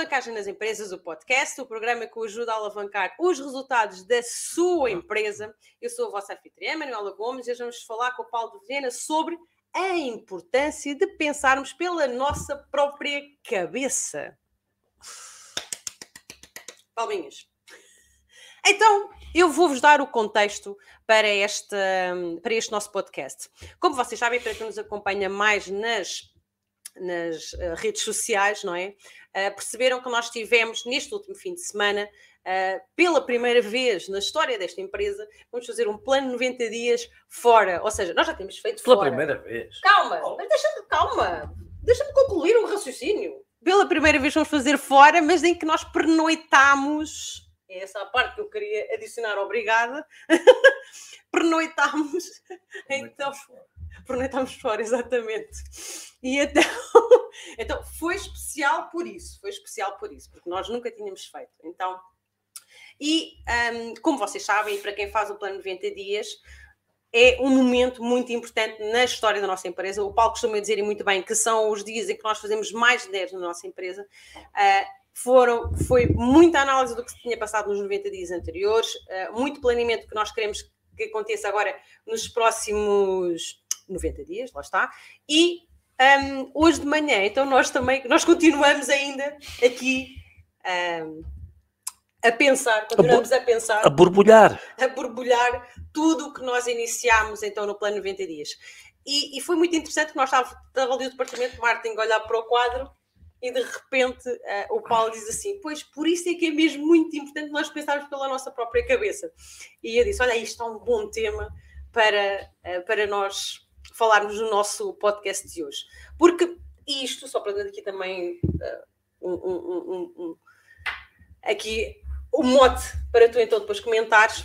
Alavancagem nas Empresas, o podcast, o programa que o ajuda a alavancar os resultados da sua empresa. Eu sou a vossa anfitriã, Manuela Gomes, e hoje vamos falar com o Paulo de Viena sobre a importância de pensarmos pela nossa própria cabeça. Palminhas. Então, eu vou-vos dar o contexto para este, para este nosso podcast. Como vocês sabem, para quem nos acompanha mais nas, nas uh, redes sociais, não é? Uh, perceberam que nós tivemos neste último fim de semana, uh, pela primeira vez na história desta empresa, vamos fazer um plano de 90 dias fora. Ou seja, nós já temos feito Pela fora. primeira vez. Calma, Oh. mas deixa-me, calma, deixa-me concluir o raciocínio. Pela primeira vez vamos fazer fora, mas em que nós pernoitamos. É essa a parte que eu queria adicionar, obrigada. pernoitamos. Então, pernoitamos fora, exatamente. E então, então foi especial por isso, foi especial por isso, porque nós nunca tínhamos feito. Então, e hum, como vocês sabem, e para quem faz o plano 90 dias, é um momento muito importante na história da nossa empresa. O Paulo costuma dizer e muito bem que são os dias em que nós fazemos mais de 10 na nossa empresa. Ah, foram, foi muita análise do que se tinha passado nos 90 dias anteriores, ah, muito planeamento que nós queremos que aconteça agora nos próximos 90 dias, lá está. E hum, hoje de manhã, então nós também, nós continuamos ainda aqui hum, a pensar, continuamos a pensar A borbulhar. a borbulhar tudo o que nós iniciámos então no plano 90 dias. E, e foi muito interessante que nós estávamos estava ali o departamento de marketing a olhar para o quadro e de repente eh, o Paulo diz assim: Pois por isso é que é mesmo muito importante nós pensarmos pela nossa própria cabeça. E eu disse: Olha, isto é um bom tema para, eh, para nós falarmos no nosso podcast de hoje. Porque isto, só para dar aqui também eh, um, um- um- aqui o mote para tu então depois comentares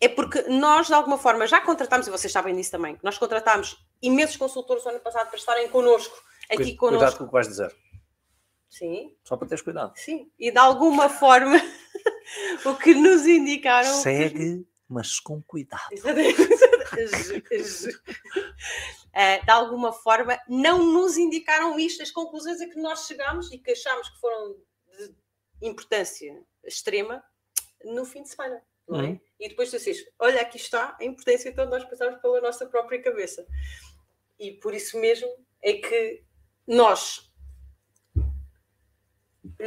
é porque nós, de alguma forma, já contratámos, e vocês sabem disso também, que nós contratámos imensos consultores no ano passado para estarem connosco, aqui Cuidado com connosco. o que vais dizer. Sim, Só para teres cuidado. sim. E de alguma forma, o que nos indicaram. Segue, mas com cuidado. Eh, de alguma forma, não nos indicaram isto, as conclusões a que nós chegámos e que achámos que foram de importância extrema no fim de semana. Não é? Uhum. E depois tu dizes, olha, aqui está a importância então nós pensarmos pela nossa própria cabeça. E por isso mesmo é que nós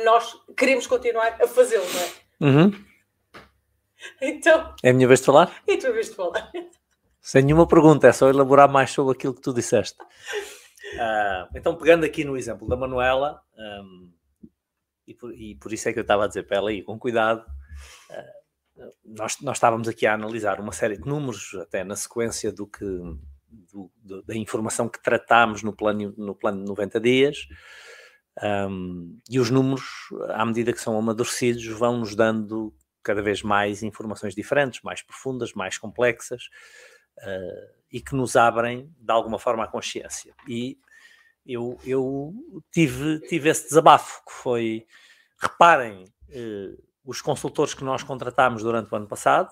nós queremos continuar a fazê-lo, não é? Uhum. Então, É a minha vez de falar? é a tua vez de falar. Sem nenhuma pergunta, é só elaborar mais sobre aquilo que tu disseste. Ah, então, pegando aqui no exemplo da Manuela, ahm, e, por, e por isso é que eu estava a dizer para ela ir com cuidado, ah, nós, nós estávamos aqui a analisar uma série de números, até na sequência do que do- do- da informação que tratámos no plano, no plano de 90 dias. ahm, e os números, à medida que são amadurecidos, vão nos dando cada vez mais informações diferentes, mais profundas, mais complexas, eh, e que nos abrem, de alguma forma, a consciência. E eu, eu tive, tive esse desabafo, que foi, reparem, eh, os consultores que nós contratámos durante o ano passado,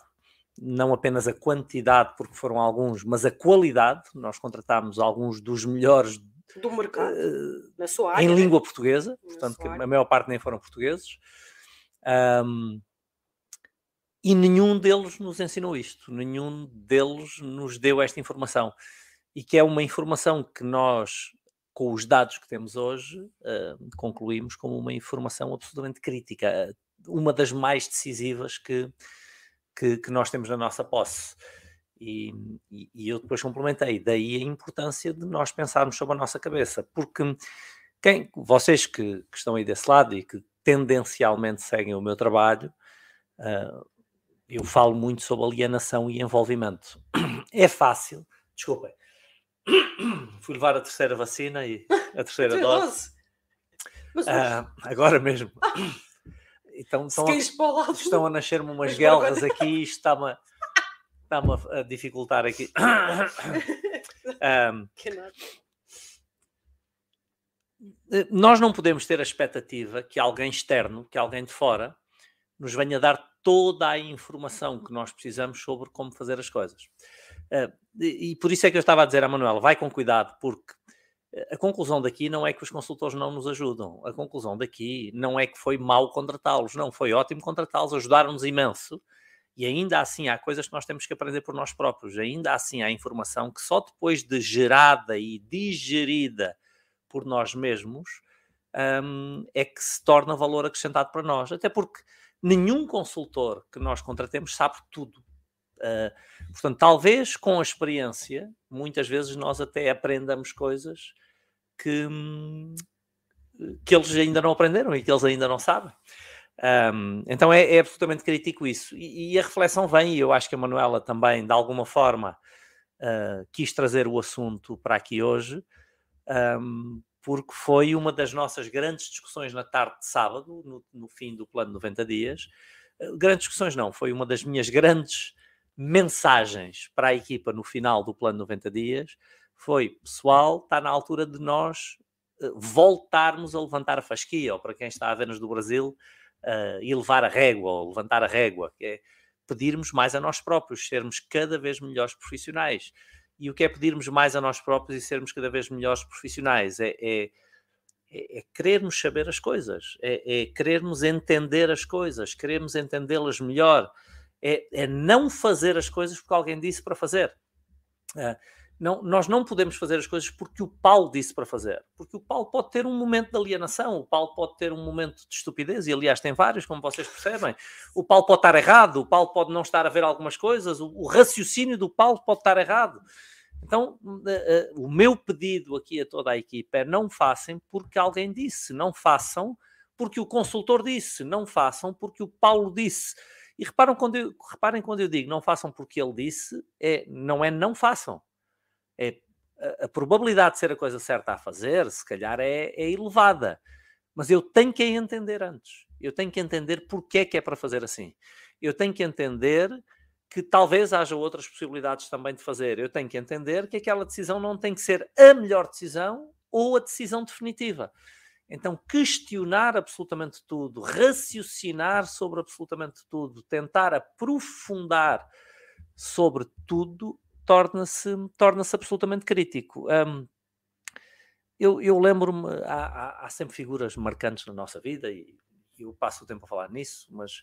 não apenas a quantidade, porque foram alguns, mas a qualidade, nós contratámos alguns dos melhores Do mercado, eh, na sua área. em né? língua portuguesa, Na portanto, a maior parte nem foram portugueses. Ahm, e nenhum deles nos ensinou isto, nenhum deles nos deu esta informação. E que é uma informação que nós, com os dados que temos hoje, ahm, concluímos como uma informação absolutamente crítica, eh, uma das mais decisivas que, que, que nós temos na nossa posse. E, e- eu depois complementei, daí a importância de nós pensarmos sobre a nossa cabeça, porque quem, vocês que, que estão aí desse lado e que tendencialmente seguem o meu trabalho, ah, eu falo muito sobre alienação e envolvimento. É fácil, desculpem, fui levar a terceira vacina e a terceira dose, Treloso. Mas ah, agora mesmo. Então se estão a, estão a nascer-me umas Mas guelras aqui e isto está-me a, está-me a- dificultar aqui. Que nada. eh, nós não podemos ter a expectativa que alguém externo, que alguém de fora, nos venha dar toda a informação que nós precisamos sobre como fazer as coisas. Eh, e, e por isso é que eu estava a dizer à Manuela, vai com cuidado, porque A conclusão daqui não é que os consultores não nos ajudam. A conclusão daqui não é que foi mal contratá-los. Não, foi ótimo contratá-los, ajudaram-nos imenso. E ainda assim há coisas que nós temos que aprender por nós próprios. Ainda assim há informação que só depois de gerada e digerida por nós mesmos um, é que se torna valor acrescentado para nós. Até porque nenhum consultor que nós contratemos sabe tudo. Uh, portanto, talvez com a experiência, muitas vezes nós até aprendamos coisas que, que eles ainda não aprenderam e que eles ainda não sabem. Um, então é, é, absolutamente crítico isso. E, e, a reflexão vem, e eu acho que a Manuela também, de alguma forma, uh, quis trazer o assunto para aqui hoje, um, porque foi uma das nossas grandes discussões na tarde de sábado, no, no fim do plano 90 dias. Uh, grandes discussões não, foi uma das minhas grandes mensagens para a equipa no final do plano 90 dias. Foi, pessoal, está na altura de nós uh, voltarmos a levantar a fasquia, ou para quem está a ver-nos do Brasil, uh, elevar a régua ou levantar a régua, que é pedirmos mais a nós próprios, sermos cada vez melhores profissionais. E o que é pedirmos mais a nós próprios e sermos cada vez melhores profissionais? É, é, é, é querermos saber as coisas, é, é querermos entender as coisas, querermos entendê-las melhor, é, é, não fazer as coisas porque alguém disse para fazer. Não, nós não podemos fazer as coisas porque o Paulo disse para fazer. Porque o Paulo pode ter um momento de alienação, o Paulo pode ter um momento de estupidez, e aliás tem vários, como vocês percebem. O Paulo pode estar errado, o Paulo pode não estar a ver algumas coisas, o, o raciocínio do Paulo pode estar errado. Então, uh, uh, o meu pedido aqui a toda a equipa é não façam porque alguém disse, não façam porque o consultor disse, não façam porque o Paulo disse. E reparam quando eu, reparem quando eu digo não façam porque ele disse, é, não é não façam é, a, a, probabilidade de ser a coisa certa a fazer, se calhar, é, é elevada. Mas eu tenho que entender antes. Eu tenho que entender porque é que é para fazer assim. Eu tenho que entender que talvez haja outras possibilidades também de fazer. Eu tenho que entender que aquela decisão não tem que ser a melhor decisão ou a decisão definitiva. Então, questionar absolutamente tudo, raciocinar sobre absolutamente tudo, tentar aprofundar sobre tudo torna-se torna absolutamente crítico. Um, eu, eu lembro-me, há, há, há, sempre figuras marcantes na nossa vida e eu passo o tempo a falar nisso, mas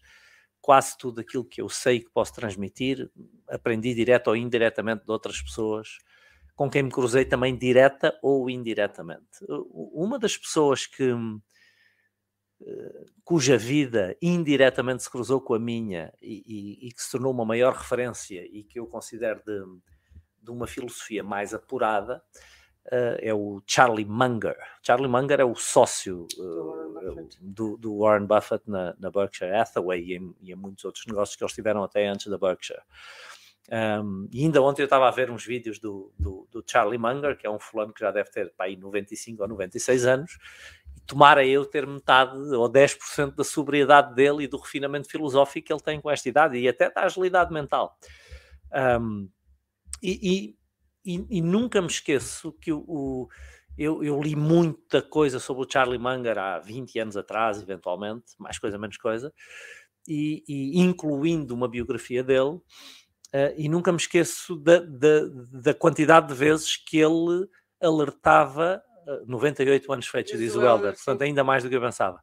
quase tudo aquilo que eu sei que posso transmitir, aprendi direto ou indiretamente de outras pessoas com quem me cruzei também direta ou indiretamente. Uma das pessoas que cuja vida indiretamente se cruzou com a minha e, e, e, que se tornou uma maior referência e que eu considero de, de uma filosofia mais apurada uh, é o Charlie Munger. Charlie Munger é o sócio uh, do, do, Warren Buffett na, na Berkshire Hathaway e em, e em, muitos outros negócios que eles tiveram até antes da Berkshire. Um, e ainda ontem eu estava a ver uns vídeos do, do, do, Charlie Munger, que é um fulano que já deve ter para aí 95 ou 96 anos, tomara eu ter metade ou 10% da sobriedade dele e do refinamento filosófico que ele tem com esta idade e até da agilidade mental. Um, e, e, e, nunca me esqueço que o, o eu, eu, li muita coisa sobre o Charlie Munger há 20 anos atrás, eventualmente, mais coisa, menos coisa, e, e incluindo uma biografia dele, uh, e nunca me esqueço da, da, da, quantidade de vezes que ele alertava, 98 anos feitos, diz o Helder, portanto, ainda mais do que eu pensava.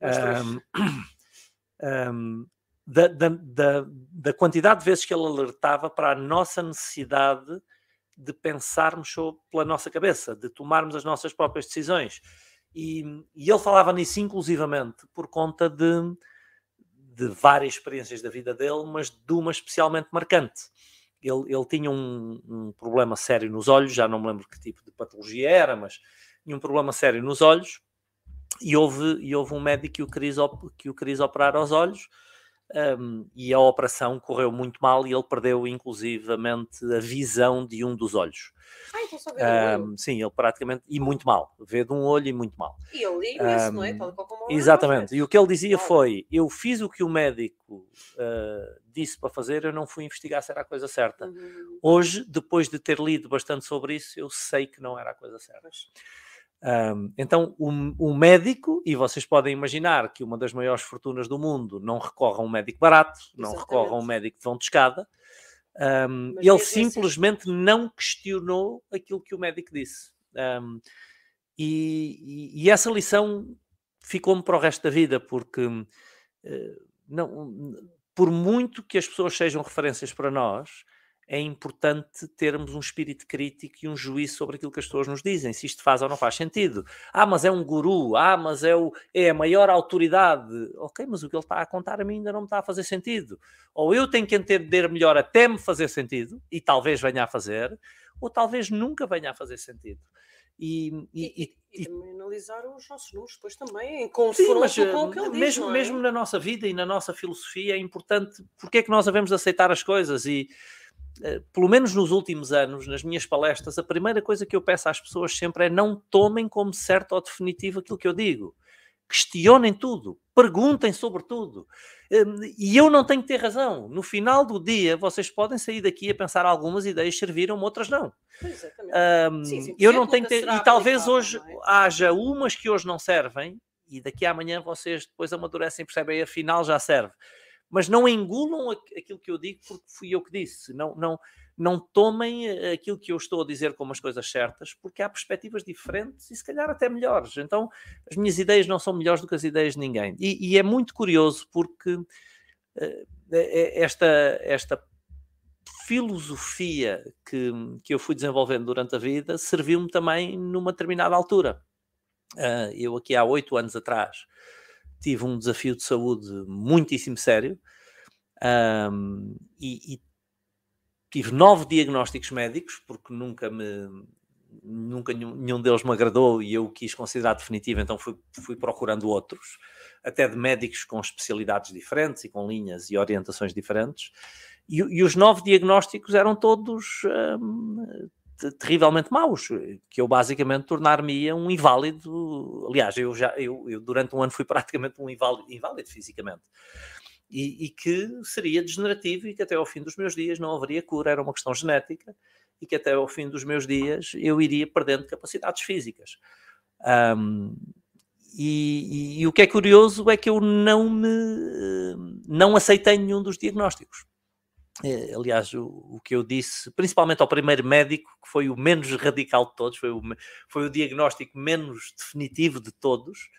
Um, um, da, da, da, da, quantidade de vezes que ele alertava para a nossa necessidade de pensarmos sobre, pela nossa cabeça, de tomarmos as nossas próprias decisões. E, e ele falava nisso inclusivamente por conta de, de várias experiências da vida dele, mas de uma especialmente marcante. Ele, ele tinha um, um, problema sério nos olhos, já não me lembro que tipo de patologia era, mas tinha um problema sério nos olhos. E houve, e houve um médico que o queria, que o queria operar aos olhos um, e a operação correu muito mal e ele perdeu inclusivamente a visão de um dos olhos. Ah, então só um, sim, ele praticamente, e muito mal, vê de um olho e muito mal. E ele liga isso, não é? Exatamente, e o que ele dizia foi: eu fiz o que o médico uh, disse para fazer, eu não fui investigar se era a coisa certa. Uhum. Hoje, depois de ter lido bastante sobre isso, eu sei que não era a coisa certa. Um, então, o, um, médico, e vocês podem imaginar que uma das maiores fortunas do mundo não recorre a um médico barato, não Exatamente. recorre a um médico de vão de escada, ele simplesmente assim... não questionou aquilo que o médico disse. E, e, e, essa lição ficou-me para o resto da vida, porque uh, não, por muito que as pessoas sejam referências para nós, é importante termos um espírito crítico e um juízo sobre aquilo que as pessoas nos dizem, se isto faz ou não faz sentido. Ah, mas é um guru, ah, mas é, o, é a maior autoridade. Ok, mas o que ele está a contar a mim ainda não me está a fazer sentido. Ou eu tenho que entender melhor até me fazer sentido, e talvez venha a fazer, ou talvez nunca venha a fazer sentido. E, e, e, e, também analisar os nossos números depois também, em confronto com o que ele mesmo, diz, é? mesmo na nossa vida e na nossa filosofia é importante porque é que nós devemos aceitar as coisas e pelo menos nos últimos anos, nas minhas palestras, a primeira coisa que eu peço às pessoas sempre é não tomem como certo ou definitivo aquilo que eu digo. Questionem tudo, perguntem sobre tudo. Hum, e eu não tenho que ter razão. No final do dia, vocês podem sair daqui a pensar algumas ideias serviram, outras não. Um, sim, sim, eu não tenho que ter, e talvez hoje é? haja umas que hoje não servem, e daqui a amanhã vocês depois amadurecem e percebem, afinal já serve mas não engulam aquilo que eu digo porque fui eu que disse. Não, não, não tomem eh, aquilo que eu estou a dizer como as coisas certas, porque há perspectivas diferentes e se calhar até melhores. Então, as minhas ideias não são melhores do que as ideias de ninguém. E, e é muito curioso porque uh, esta, esta filosofia que, que eu fui desenvolvendo durante a vida serviu-me também numa determinada altura. Uh, eu aqui há oito anos atrás tive um desafio de saúde muitíssimo sério um, e, e, tive nove diagnósticos médicos, porque nunca me nunca nenhum deles me agradou e eu quis considerar definitivo, então fui, fui procurando outros, até de médicos com especialidades diferentes e com linhas e orientações diferentes. E, e os nove diagnósticos eram todos terrivelmente maus, que eu basicamente tornar-me-ia um inválido. Aliás, eu já eu, eu, durante um ano fui praticamente um inválido, inválido fisicamente. E, e, que seria degenerativo e que até ao fim dos meus dias não haveria cura, era uma questão genética e que até ao fim dos meus dias eu iria perdendo capacidades físicas. Um, e, e, e, o que é curioso é que eu não me não aceitei nenhum dos diagnósticos. É, aliás, o, o, que eu disse, principalmente ao primeiro médico, que foi o menos radical de todos, foi o, foi o diagnóstico menos definitivo de todos,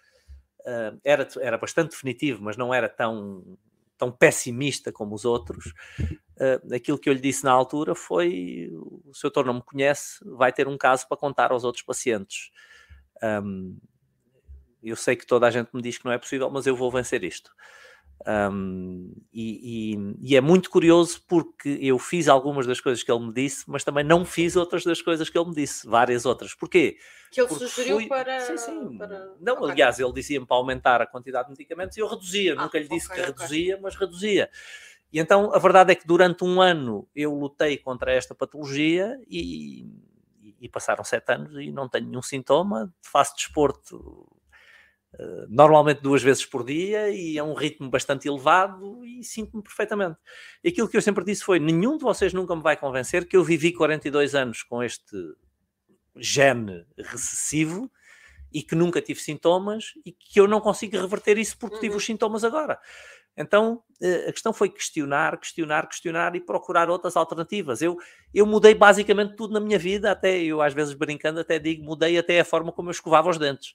uh, era, era bastante definitivo, mas não era tão, tão pessimista como os outros. Uh, aquilo que eu lhe disse na altura foi: o seu doutor não me conhece, vai ter um caso para contar aos outros pacientes. Um, eu sei que toda a gente me diz que não é possível, mas eu vou vencer isto. Um, e, e, e, é muito curioso porque eu fiz algumas das coisas que ele me disse, mas também não fiz outras das coisas que ele me disse, várias outras. Porquê? Que ele porque sugeriu fui... para. Sim, sim. Para... Não, okay. aliás, ele dizia-me para aumentar a quantidade de medicamentos e eu reduzia. Ah, Nunca lhe disse okay, que okay. reduzia, mas reduzia. E então a verdade é que durante um ano eu lutei contra esta patologia e, e passaram sete anos e não tenho nenhum sintoma, faço desporto normalmente duas vezes por dia e é um ritmo bastante elevado e sinto-me perfeitamente. E aquilo que eu sempre disse foi: nenhum de vocês nunca me vai convencer que eu vivi 42 anos com este gene recessivo e que nunca tive sintomas e que eu não consigo reverter isso porque uhum. tive os sintomas agora. Então eh, a questão foi questionar, questionar, questionar e procurar outras alternativas. Eu, eu mudei basicamente tudo na minha vida, até eu às vezes brincando até digo, mudei até a forma como eu escovava os dentes.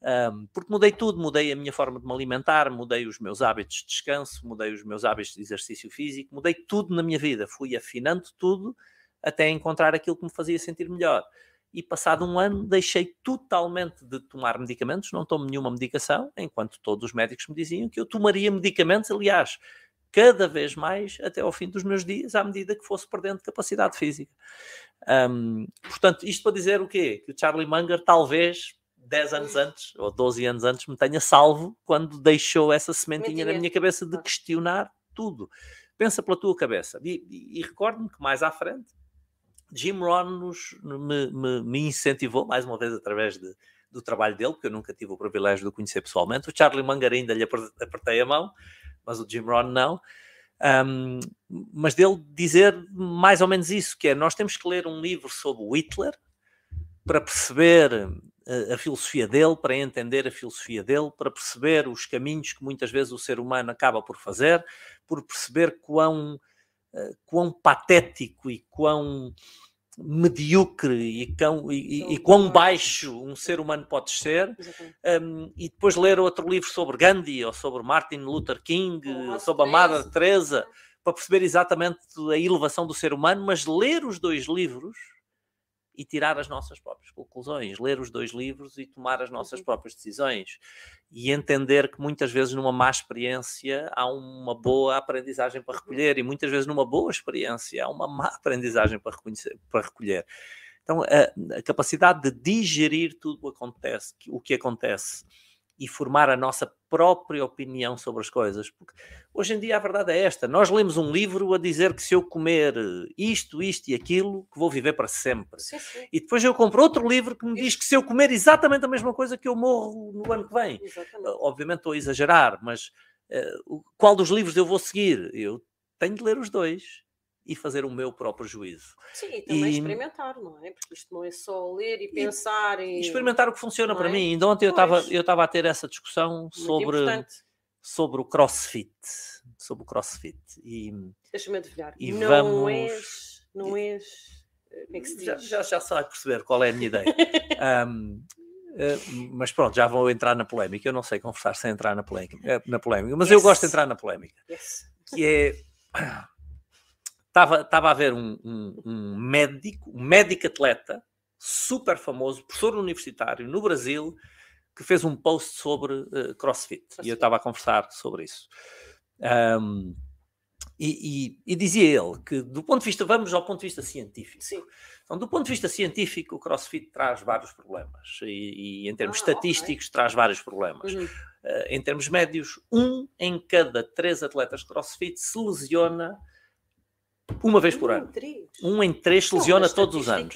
Um, porque mudei tudo, mudei a minha forma de me alimentar, mudei os meus hábitos de descanso, mudei os meus hábitos de exercício físico, mudei tudo na minha vida, fui afinando tudo até encontrar aquilo que me fazia sentir melhor e passado um ano deixei totalmente de tomar medicamentos, não tomo nenhuma medicação, enquanto todos os médicos me diziam que eu tomaria medicamentos, aliás, cada vez mais até ao fim dos meus dias, à medida que fosse perdendo capacidade física. Um, portanto, isto para dizer o quê? Que o Charlie Munger talvez 10 anos antes, ou 12 anos antes, me tenha salvo quando deixou essa sementinha na minha cabeça de questionar tudo. Pensa pela tua cabeça. E, e, e recordo-me que mais à frente, Jim Rohn nos, me, me, me, incentivou, mais uma vez através de, do trabalho dele, porque eu nunca tive o privilégio de o conhecer pessoalmente. O Charlie Munger ainda lhe apertei a mão, mas o Jim Rohn não. Um, mas dele dizer mais ou menos isso, que é, nós temos que ler um livro sobre Hitler para perceber a, a filosofia dele, para entender a filosofia dele, para perceber os caminhos que muitas vezes o ser humano acaba por fazer, por perceber quão quão patético e quão medíocre e, quão, e, e, quão baixo um ser humano pode ser, um, e depois ler outro livro sobre Gandhi ou sobre Martin Luther King, oh, sobre a Mother Teresa, para perceber exatamente a elevação do ser humano, mas ler os dois livros e tirar as nossas próprias conclusões, ler os dois livros e tomar as nossas uhum. próprias decisões e entender que muitas vezes numa má experiência há uma boa aprendizagem para recolher e muitas vezes numa boa experiência há uma má aprendizagem para, para recolher. Então, a, a, capacidade de digerir tudo o, acontece, o que acontece e formar a nossa própria opinião sobre as coisas. Porque hoje em dia a verdade é esta: nós lemos um livro a dizer que se eu comer isto, isto e aquilo, que vou viver para sempre. Sim, sim. E depois eu compro outro livro que me diz que se eu comer exatamente a mesma coisa que eu morro no ano que vem. Exatamente. Obviamente estou a exagerar, mas uh, qual dos livros eu vou seguir? Eu tenho de ler os dois e fazer o meu próprio juízo. Sim, e também e... experimentar, não é? Porque isto não é só ler e pensar. E, e experimentar o que funciona para é? mim. Ainda ontem eu estava eu estava a ter essa discussão sobre, sobre o crossfit. Sobre o crossfit. E, Deixa-me adivinhar. E não vamos... és. Não és. Eh, como é que se diz? Já, já, já sai perceber qual é a minha ideia. um, Uh, eh, mas pronto, já vou entrar na polémica. Eu não sei conversar sem entrar na polémica, eh, na polémica mas yes. eu gosto de entrar na polémica. Yes. Que é estava, estava a ver um, um, um médico, um médico atleta super famoso, professor universitário no Brasil, que fez um post sobre uh, crossfit. E eu estava a conversar sobre isso. Um, e, e, e, dizia ele que, do ponto de vista, vamos ao ponto de vista científico. Sim. Então, do ponto de vista científico, o crossfit traz vários problemas. E, e em termos ah, estatísticos, okay. traz vários problemas. Uhum. Uh, em termos médios, um em cada três atletas de crossfit se lesiona uma vez por um ano. Um em três se lesiona todos os anos.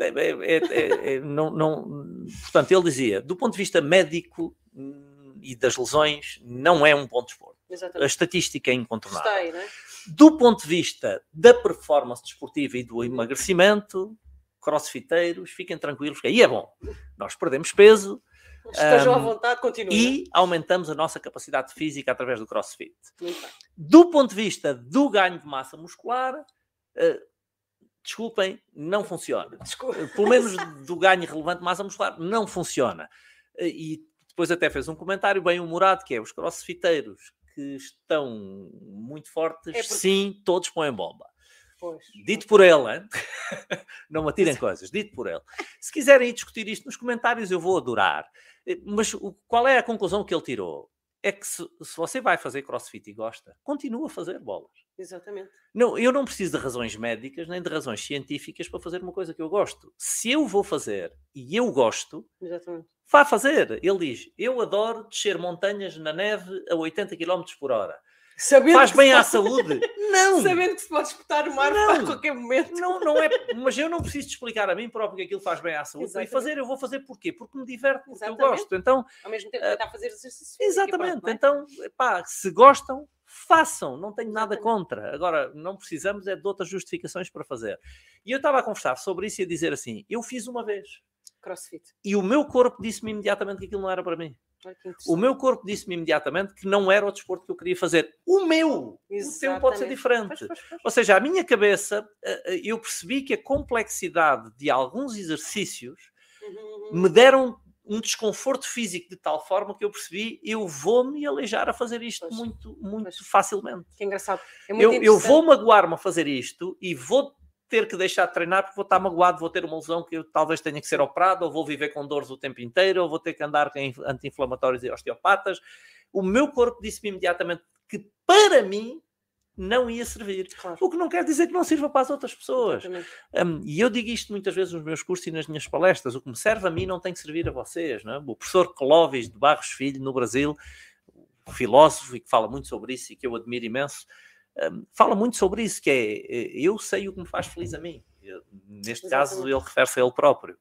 É, é, é, é, não, não, portanto, ele dizia, do ponto de vista médico hum, e das lesões, não é um ponto de esporte. Exatamente. A estatística é incontornável. Aí, né? Do ponto de vista da performance desportiva e do emagrecimento, crossfiteiros, fiquem tranquilos, que aí é bom. Nós perdemos peso, Estejam um, à vontade, continuem. E aumentamos a nossa capacidade física através do crossfit. Do ponto de vista do ganho de massa muscular, uh, desculpem, não funciona. Desculpa. Uh, pelo menos do ganho relevante de massa muscular, não funciona. Uh, e depois até fez um comentário bem humorado, que é os crossfiteiros que estão muito fortes, é porque... sim, todos põem bomba. Pois. Dito por ele, não me atirem coisas, dito por ele. Se quiserem discutir isto nos comentários, eu vou adorar. Eh, mas qual é a conclusão que ele tirou? É que se, se, você vai fazer crossfit e gosta, continua a fazer bolas. Exatamente. Não, eu não preciso de razões médicas nem de razões científicas para fazer uma coisa que eu gosto. Se eu vou fazer e eu gosto, Exatamente. vá fazer. Ele diz: Eu adoro descer montanhas na neve a 80 km por hora. Sabendo faz bem à saúde. Não! Sabendo que se pode espetar o mar a qualquer momento. Não, não é. Mas eu não preciso explicar a mim próprio que aquilo faz bem à saúde. Exatamente. E fazer, eu vou fazer porquê? Porque me diverte, porque Exatamente. eu gosto. Então, Ao mesmo tempo, tentar fazer exercício. Exatamente. Pronto, é? Então, pá, se gostam, façam. Não tenho nada contra. Agora, não precisamos é de outras justificações para fazer. E eu estava a conversar sobre isso e a dizer assim: eu fiz uma vez. Crossfit. E o meu corpo disse-me imediatamente que aquilo não era para mim. O meu corpo disse-me imediatamente que não era o desporto que eu queria fazer. O meu! Exatamente. O teu pode ser diferente. Pois, pois, pois. Ou seja, a minha cabeça, eh, eh, eu percebi que a complexidade de alguns exercícios uhum. me deram um desconforto físico de tal forma que eu percebi eu vou-me aleijar a fazer isto muito, muito facilmente. Que engraçado. É eu, eu vou magoar-me a fazer isto e vou ter que deixar de treinar porque vou estar magoado, vou ter uma lesão que eu talvez tenha que ser operado, ou vou viver com dores o tempo inteiro, ou vou ter que andar com anti-inflamatórios e osteopatas. O meu corpo disse-me imediatamente que para mim não ia servir. Claro. O que não quer dizer que não sirva para as outras pessoas. Um, e eu digo isto muitas vezes nos meus cursos e nas minhas palestras. O que me serve a mim não tem que servir a vocês. Não é? O professor Clóvis de Barros Filho, no Brasil, filósofo e que fala muito sobre isso e que eu admiro imenso, fala muito sobre isso, que é eh, eu sei o que me faz feliz a mim. neste Exatamente. caso, ele refere-se a ele próprio.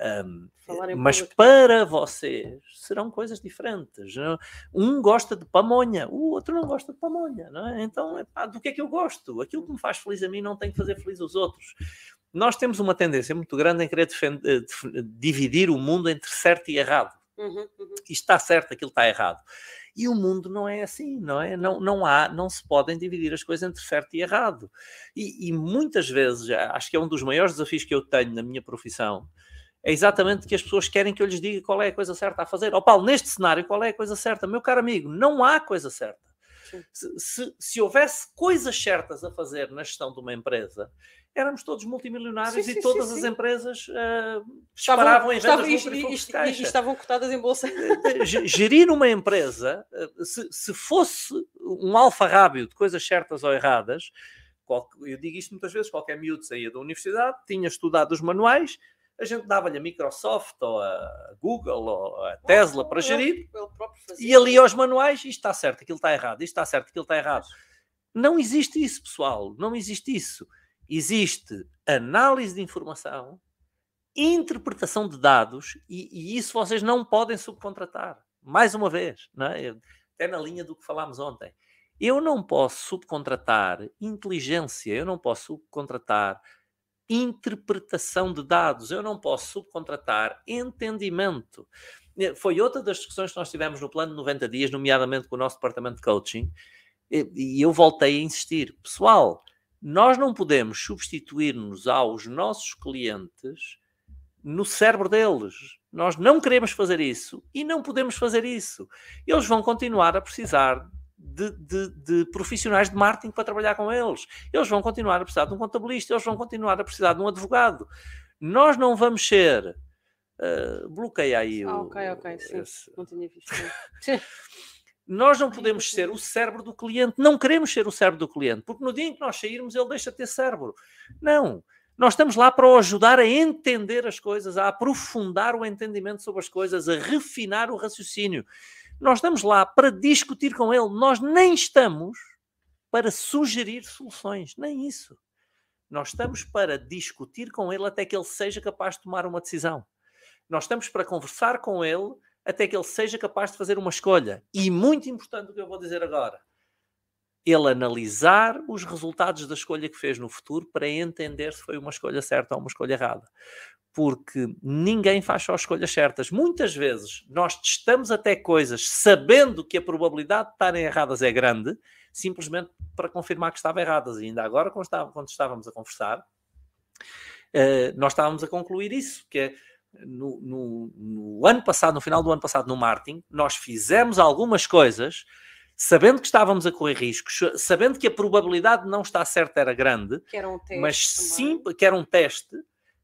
Um, mas para vocês serão coisas diferentes. Um gosta de pamonha, o outro não gosta de pamonha. Não é? Então, epá, do que é que eu gosto? Aquilo que me faz feliz a mim não tem que fazer feliz os outros. Nós temos uma tendência muito grande em querer defender, dividir o mundo entre certo e errado. Uhum, uhum. Isto está certo, aquilo está errado. E o mundo não é assim, não é? Não, não há, não se podem dividir as coisas entre certo e errado. E, e muitas vezes, acho que é um dos maiores desafios que eu tenho na minha profissão, é exatamente que as pessoas querem que eu lhes diga qual é a coisa certa a fazer. Ó oh, Paulo, neste cenário, qual é a coisa certa? Meu caro amigo, não há coisa certa. Se, se, se, houvesse coisas certas a fazer na gestão de uma empresa, éramos todos multimilionários sim, e sim, todas sim, as empresas uh, disparavam em vendas estavam, e, e, e, estavam cotadas em bolsa. Gerir uma empresa, se, se fosse um alfarrábio de coisas certas ou erradas, eu digo isto muitas vezes, qualquer miúdo saía da universidade, tinha estudado os manuais, a gente dava-lhe a Microsoft ou a Google ou a Tesla para gerir e ali aos manuais, isto está certo, aquilo está errado, isto está certo, aquilo está errado. Não existe isso, pessoal, não existe isso. Existe análise de informação, interpretação de dados e, e isso vocês não podem subcontratar. Mais uma vez, não é? até na linha do que falámos ontem. Eu não posso subcontratar inteligência, eu não posso subcontratar interpretação de dados. Eu não posso subcontratar entendimento. Eh, foi outra das discussões que nós tivemos no plano de 90 dias, nomeadamente com o nosso departamento de coaching, e eu voltei a insistir. Pessoal, nós não podemos substituir-nos aos nossos clientes no cérebro deles. Nós não queremos fazer isso e não podemos fazer isso. Eles vão continuar a precisar de, de, de, profissionais de marketing para trabalhar com eles. Eles vão continuar a precisar de um contabilista, eles vão continuar a precisar de um advogado. Nós não vamos ser. Uh, bloqueia aí ah, o. Ok, ok, sim. Esse... Não tinha visto. nós não podemos ser o cérebro do cliente, não queremos ser o cérebro do cliente, porque no dia em que nós sairmos ele deixa de ter cérebro. Não. Nós estamos lá para o ajudar a entender as coisas, a aprofundar o entendimento sobre as coisas, a refinar o raciocínio. Nós estamos lá para discutir com ele, nós nem estamos para sugerir soluções, nem isso. Nós estamos para discutir com ele até que ele seja capaz de tomar uma decisão. Nós estamos para conversar com ele até que ele seja capaz de fazer uma escolha. E muito importante o que eu vou dizer agora: ele analisar os resultados da escolha que fez no futuro para entender se foi uma escolha certa ou uma escolha errada porque ninguém faz só escolhas certas. Muitas vezes nós testamos até coisas sabendo que a probabilidade de estarem erradas é grande, simplesmente para confirmar que estavam erradas. E ainda agora, quando estávamos a conversar, eh, nós estávamos a concluir isso, que é no, no, no ano passado, no final do ano passado, no marketing, nós fizemos algumas coisas sabendo que estávamos a correr riscos, sabendo que a probabilidade de não estar certa era grande, que era um teste mas sim, que era um teste,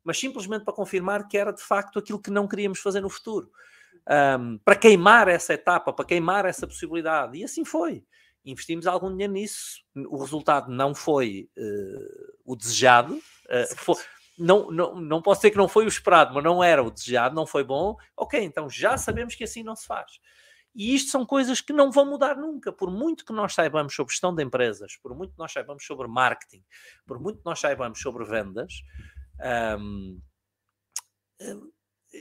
mas simplesmente para confirmar que era de facto aquilo que não queríamos fazer no futuro. Um, para queimar essa etapa, para queimar essa possibilidade. E assim foi. Investimos algum dinheiro nisso. O resultado não foi uh, o desejado. Uh, foi, não, não, não posso dizer que não foi o esperado, mas não era o desejado, não foi bom. Ok, então já sabemos que assim não se faz. E isto são coisas que não vão mudar nunca. Por muito que nós saibamos sobre gestão de empresas, por muito que nós saibamos sobre marketing, por muito que nós saibamos sobre vendas, um,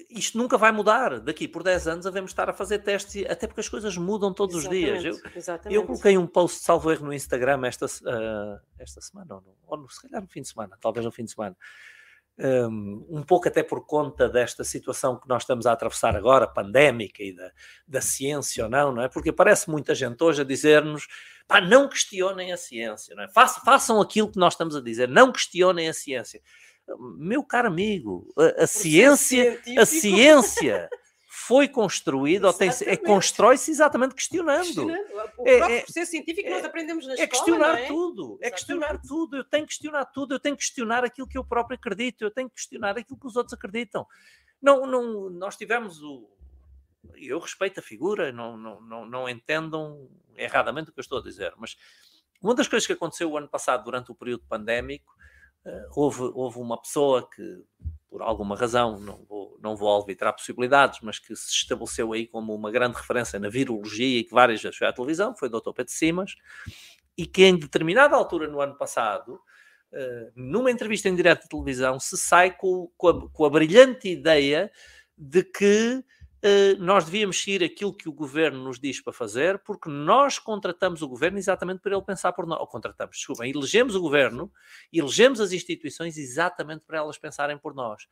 isto nunca vai mudar. Daqui por 10 anos devemos estar a fazer testes, até porque as coisas mudam todos exatamente, os dias. Eu, eu, coloquei um post salvo erro no Instagram esta, uh, esta semana, ou, no, ou no, se calhar no fim de semana, talvez no fim de semana. Um, pouco até por conta desta situação que nós estamos a atravessar agora, pandémica e da, da ciência ou não, não é? Porque parece muita gente hoje a dizer-nos pá, não questionem a ciência, não é? Façam, façam aquilo que nós estamos a dizer, não questionem a ciência meu caro amigo, a, a ciência, a ciência foi construída, ou tem, é, constrói-se exatamente questionando. questionando. O é, próprio é, processo científico é, nós aprendemos na é escola, questionar é? tudo, é questionar tudo, eu tenho que questionar tudo, eu tenho que questionar aquilo que eu próprio acredito, eu tenho que questionar aquilo que os outros acreditam. Não, não, nós tivemos o. Eu respeito a figura, não, não, não, não entendam erradamente o que eu estou a dizer, mas uma das coisas que aconteceu o ano passado, durante o período pandémico, Uh, houve, houve uma pessoa que, por alguma razão, não vou, não vou arbitrar possibilidades, mas que se estabeleceu aí como uma grande referência na virologia e que várias vezes foi à televisão, foi o Dr. Pedro Simas, e que em determinada altura no ano passado, uh, numa entrevista em direto de televisão, se sai com, com, a, com a brilhante ideia de que eh, nós devíamos seguir aquilo que o governo nos diz para fazer, porque nós contratamos o governo exatamente para ele pensar por nós. Ou contratamos, desculpem, elegemos o governo, elegemos as instituições exatamente para elas pensarem por nós.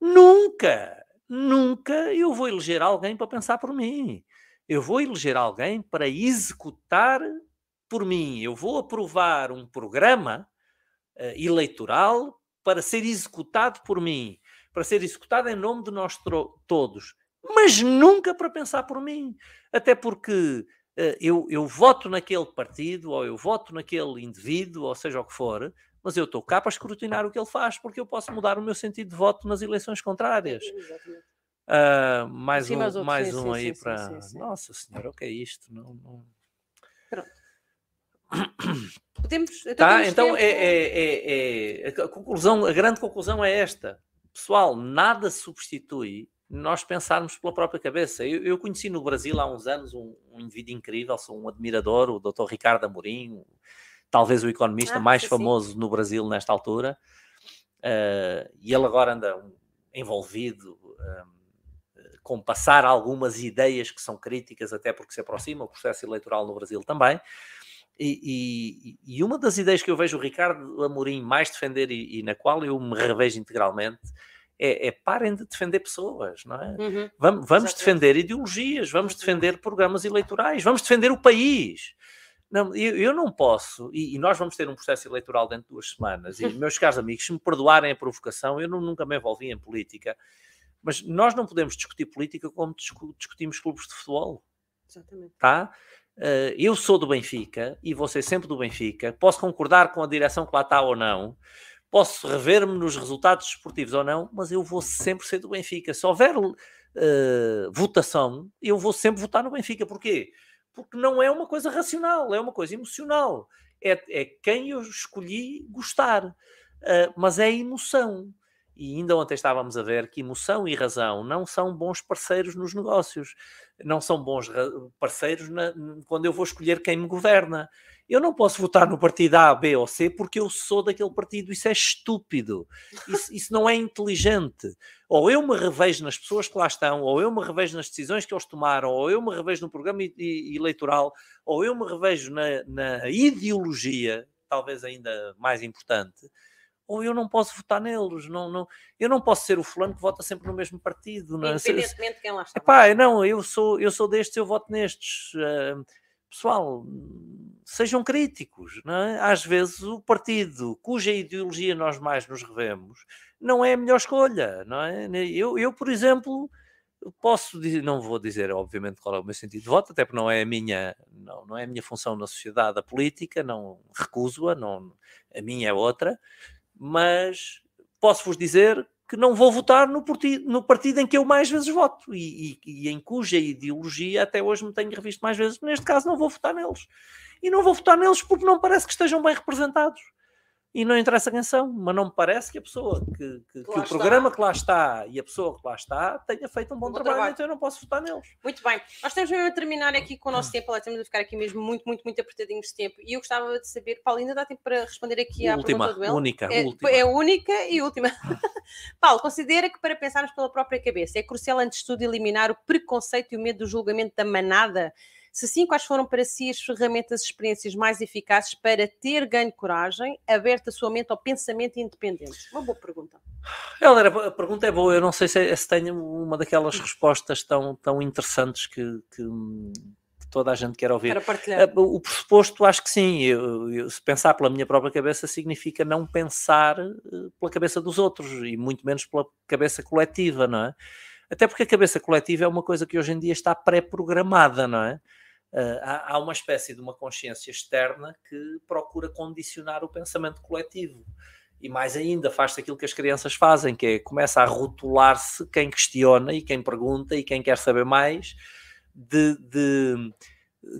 Nunca, nunca eu vou eleger alguém para pensar por mim. Eu vou eleger alguém para executar por mim. Eu vou aprovar um programa uh, eleitoral para ser executado por mim, para ser executado em nome de nós todos, mas nunca para pensar por mim. Até porque uh, eu, eu voto naquele partido, ou eu voto naquele indivíduo, ou seja o que for, mas eu estou cá para escrutinar o que ele faz, porque eu posso mudar o meu sentido de voto nas eleições contrárias. Uh, mais sim, um, mais sim, um sim, aí para. Nossa Senhora, o que é isto? Não, não... Pronto. Podemos, então, tá, então é, é, é, a conclusão, a grande conclusão é esta. Pessoal, nada substitui nós pensarmos pela própria cabeça. Eu, eu conheci no Brasil há uns anos um, um, indivíduo incrível, sou um admirador, o Dr. Ricardo Amorim, talvez o economista ah, mais famoso no Brasil nesta altura. Uh, e ele agora anda envolvido. Um, com passar algumas ideias que são críticas, até porque se aproxima o processo eleitoral no Brasil também. E, e, e uma das ideias que eu vejo o Ricardo Amorim mais defender e, e na qual eu me revejo integralmente é, é, parem de defender pessoas, não é? Uhum. Vamos, vamos defender ideologias, vamos defender programas eleitorais, vamos defender o país. Não, eu, eu não posso, e, e, nós vamos ter um processo eleitoral dentro de duas semanas, e meus caros amigos, se me perdoarem a provocação, eu não, nunca me envolvi em política, mas nós não podemos discutir política como discutimos clubes de futebol. Exatamente. Tá? Uh, eu sou do Benfica e vou ser sempre do Benfica. Posso concordar com a direção que lá está ou não. Posso rever-me nos resultados esportivos ou não, mas eu vou sempre ser do Benfica. Se houver uh, votação, eu vou sempre votar no Benfica. Porquê? Porque não é uma coisa racional, é uma coisa emocional. É, é quem eu escolhi gostar. Uh, mas é emoção. E ainda ontem estávamos a ver que emoção e razão não são bons parceiros nos negócios, não são bons parceiros na, quando eu vou escolher quem me governa. Eu não posso votar no partido A, B ou C porque eu sou daquele partido. Isso é estúpido. Isso, isso não é inteligente. Ou eu me revejo nas pessoas que lá estão, ou eu me revejo nas decisões que eles tomaram, ou eu me revejo no programa eleitoral, ou eu me revejo na, na ideologia, talvez ainda mais importante ou eu não posso votar neles. Não, não, eu não posso ser o fulano que vota sempre no mesmo partido. Não, é? Independentemente de quem lá está. Epá, não, eu sou, eu sou destes, eu voto nestes. Uh, pessoal, sejam críticos. Não é? Às vezes o partido cuja ideologia nós mais nos revemos não é a melhor escolha. Não é? eu, eu, por exemplo, posso dizer, não vou dizer, obviamente, qual é o meu sentido de voto, até porque não é a minha, não, não é a minha função na sociedade a política, não recuso-a, a minha é outra mas posso-vos dizer que não vou votar no partido, no partido em que eu mais vezes voto e, e, e, em cuja ideologia até hoje me tenho revisto mais vezes. Neste caso, não vou votar neles. E não vou votar neles porque não parece que estejam bem representados e não interessa quem são, mas não me parece que a pessoa que, que, que o programa que lá está e a pessoa que lá está tenha feito um bom, um bom trabalho, trabalho, então eu não posso votar neles. Muito bem, nós estamos mesmo a terminar aqui com o nosso tempo, lá temos a ficar aqui mesmo muito, muito, muito apertadinhos de tempo e eu gostava de saber, Paulo, ainda dá tempo para responder aqui à última, pergunta do El? Única, é, última. é única e última. Paulo, considera que para pensarmos pela própria cabeça é crucial antes de tudo eliminar o preconceito e o medo do julgamento da manada? Se sim, quais foram para si as ferramentas e experiências mais eficazes para ter ganho de coragem, aberta a sua mente ao pensamento independente? Uma boa pergunta. Helder, a pergunta é boa. Eu não sei se, se tenho uma daquelas respostas tão, tão interessantes que, que toda a gente quer ouvir. Eh, o pressuposto, acho que sim. Eu, eu, se pensar pela minha própria cabeça, significa não pensar eh, pela cabeça dos outros e muito menos pela cabeça coletiva, não é? Até porque a cabeça coletiva é uma coisa que hoje em dia está pré-programada, não é? Uh, há, há, uma espécie de uma consciência externa que procura condicionar o pensamento coletivo. E mais ainda, faz-se aquilo que as crianças fazem, que é começa a rotular-se quem questiona e quem pergunta e quem quer saber mais de, de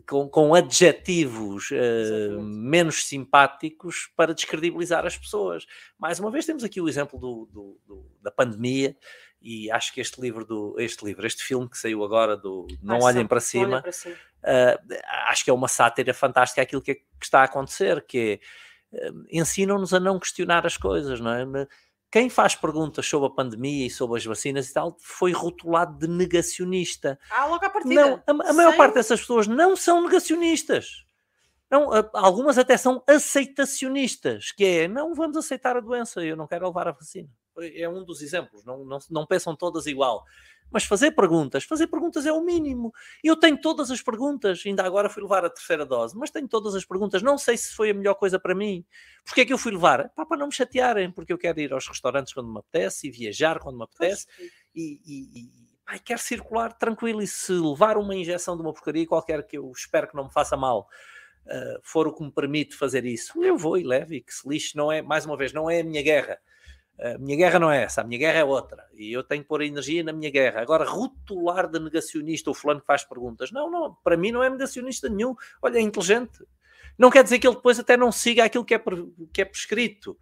com, com, adjetivos uh, menos simpáticos para descredibilizar as pessoas. Mais uma vez, temos aqui o exemplo do, do, do, da pandemia e acho que este livro do este livro este filme que saiu agora do não ah, olhem para cima, para cima. Uh, acho que é uma sátira fantástica aquilo que, é, que está a acontecer que é, uh, ensinam-nos a não questionar as coisas não é quem faz perguntas sobre a pandemia e sobre as vacinas e tal foi rotulado de negacionista ah, logo à partida. não a, a maior parte dessas pessoas não são negacionistas não, algumas até são aceitacionistas, que é, não vamos aceitar a doença, eu não quero levar a vacina. É um dos exemplos. Não, não, não pensam todas igual. Mas fazer perguntas, fazer perguntas é o mínimo. Eu tenho todas as perguntas, ainda agora fui levar a terceira dose, mas tenho todas as perguntas. Não sei se foi a melhor coisa para mim. Porquê é que eu fui levar? Pá, para não me chatearem, porque eu quero ir aos restaurantes quando me apetece e viajar quando me apetece e, e, e pá, quero circular tranquilo. E se levar uma injeção de uma porcaria qualquer que eu espero que não me faça mal. Uh, for o que me permite fazer isso, eu vou e levo e que se lixe, não é, mais uma vez, não é a minha guerra a minha guerra não é essa, a minha guerra é outra. E eu tenho que pôr energia na minha guerra. Agora, rotular de negacionista o fulano que faz perguntas. Não, não, para mim não é negacionista nenhum. Olha, é inteligente. Não quer dizer que ele depois até não siga aquilo que é, que é prescrito.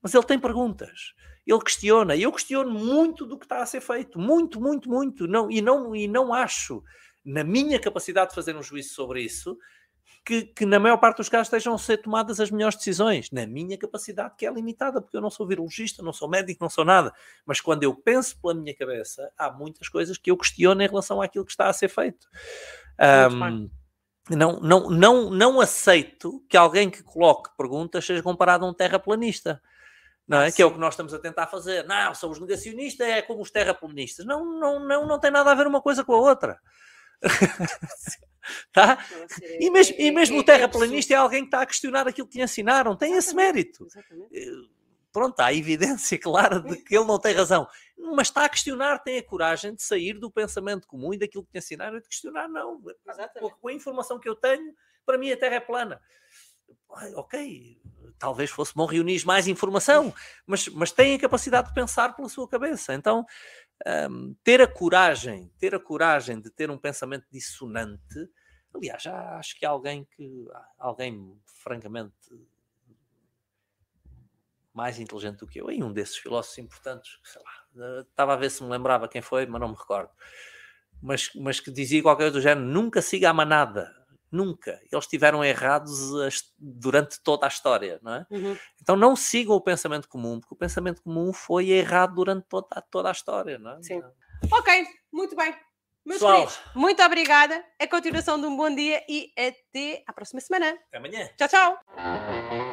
Mas ele tem perguntas. Ele questiona. E eu questiono muito do que está a ser feito. Muito, muito, muito. Não, e, não, e não acho, na minha capacidade de fazer um juízo sobre isso, que, que, na maior parte dos casos estejam a ser tomadas as melhores decisões, na minha capacidade, que é limitada, porque eu não sou virologista, não sou médico, não sou nada. Mas quando eu penso pela minha cabeça, há muitas coisas que eu questiono em relação àquilo que está a ser feito. Um, não, não, não, não aceito que alguém que coloque perguntas seja comparado a um terraplanista. Não é? que é o que nós estamos a tentar fazer. Não, são os negacionistas, é como os terraplanistas. Não, não, não, não tem nada a ver uma coisa com a outra. Tá? E mesmo, e mesmo o terraplanista é alguém que está a questionar aquilo que lhe ensinaram, tem esse mérito. Eh, pronto, há evidência clara de que ele não tem razão, mas está a questionar, tem a coragem de sair do pensamento comum e daquilo que lhe ensinaram e de questionar, não. Com a informação que eu tenho, para mim a Terra é plana. Ok, talvez fosse bom reunir mais informação, mas, mas tem a capacidade de pensar pela sua cabeça. Então, um, ter a coragem, ter a coragem de ter um pensamento dissonante, aliás, já acho que alguém que alguém francamente mais inteligente do que eu, e um desses filósofos importantes, sei lá, estava a ver se me lembrava quem foi, mas não me recordo. Mas, mas que dizia qualquer coisa do género: nunca siga a manada, Nunca. Eles estiveram errados durante toda a história, não é? Uhum. Então não sigam o pensamento comum, porque o pensamento comum foi errado durante toda, toda a história, não é? Sim. Então ok, muito bem. Meus Pessoal, queridos, muito obrigada. A continuação de um bom dia e até à próxima semana. Até amanhã. Tchau, tchau.